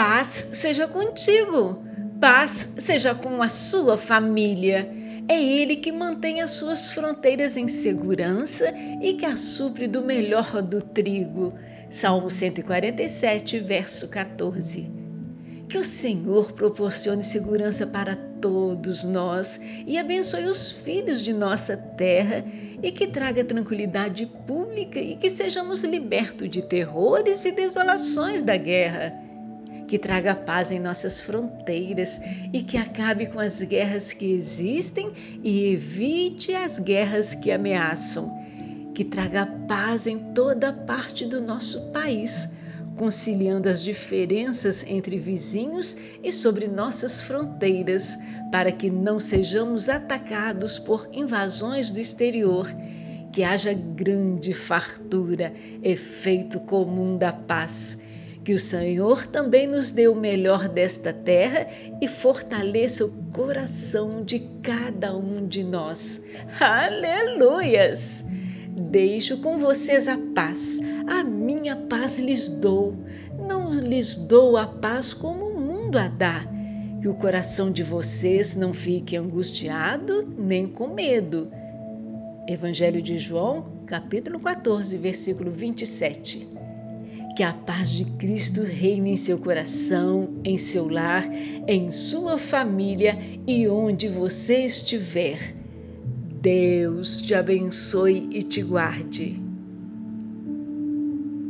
Paz seja contigo, paz seja com a sua família. É Ele que mantém as suas fronteiras em segurança e que a supre do melhor do trigo. Salmo 147, verso 14. Que o Senhor proporcione segurança para todos nós e abençoe os filhos de nossa terra e que traga tranquilidade pública e que sejamos libertos de terrores e desolações da guerra. Que traga paz em nossas fronteiras e que acabe com as guerras que existem e evite as guerras que ameaçam. Que traga paz em toda parte do nosso país conciliando as diferenças entre vizinhos e sobre nossas fronteiras, para que não sejamos atacados por invasões do exterior. Que haja grande fartura, efeito comum da paz. Que o Senhor também nos dê o melhor desta terra e fortaleça o coração de cada um de nós. Aleluias! Deixo com vocês a paz, a minha paz lhes dou. Não lhes dou a paz como o mundo a dá. Que o coração de vocês não fique angustiado nem com medo. Evangelho de João, capítulo 14, versículo 27. Que a paz de Cristo reine em seu coração, em seu lar, em sua família e onde você estiver. Deus te abençoe e te guarde.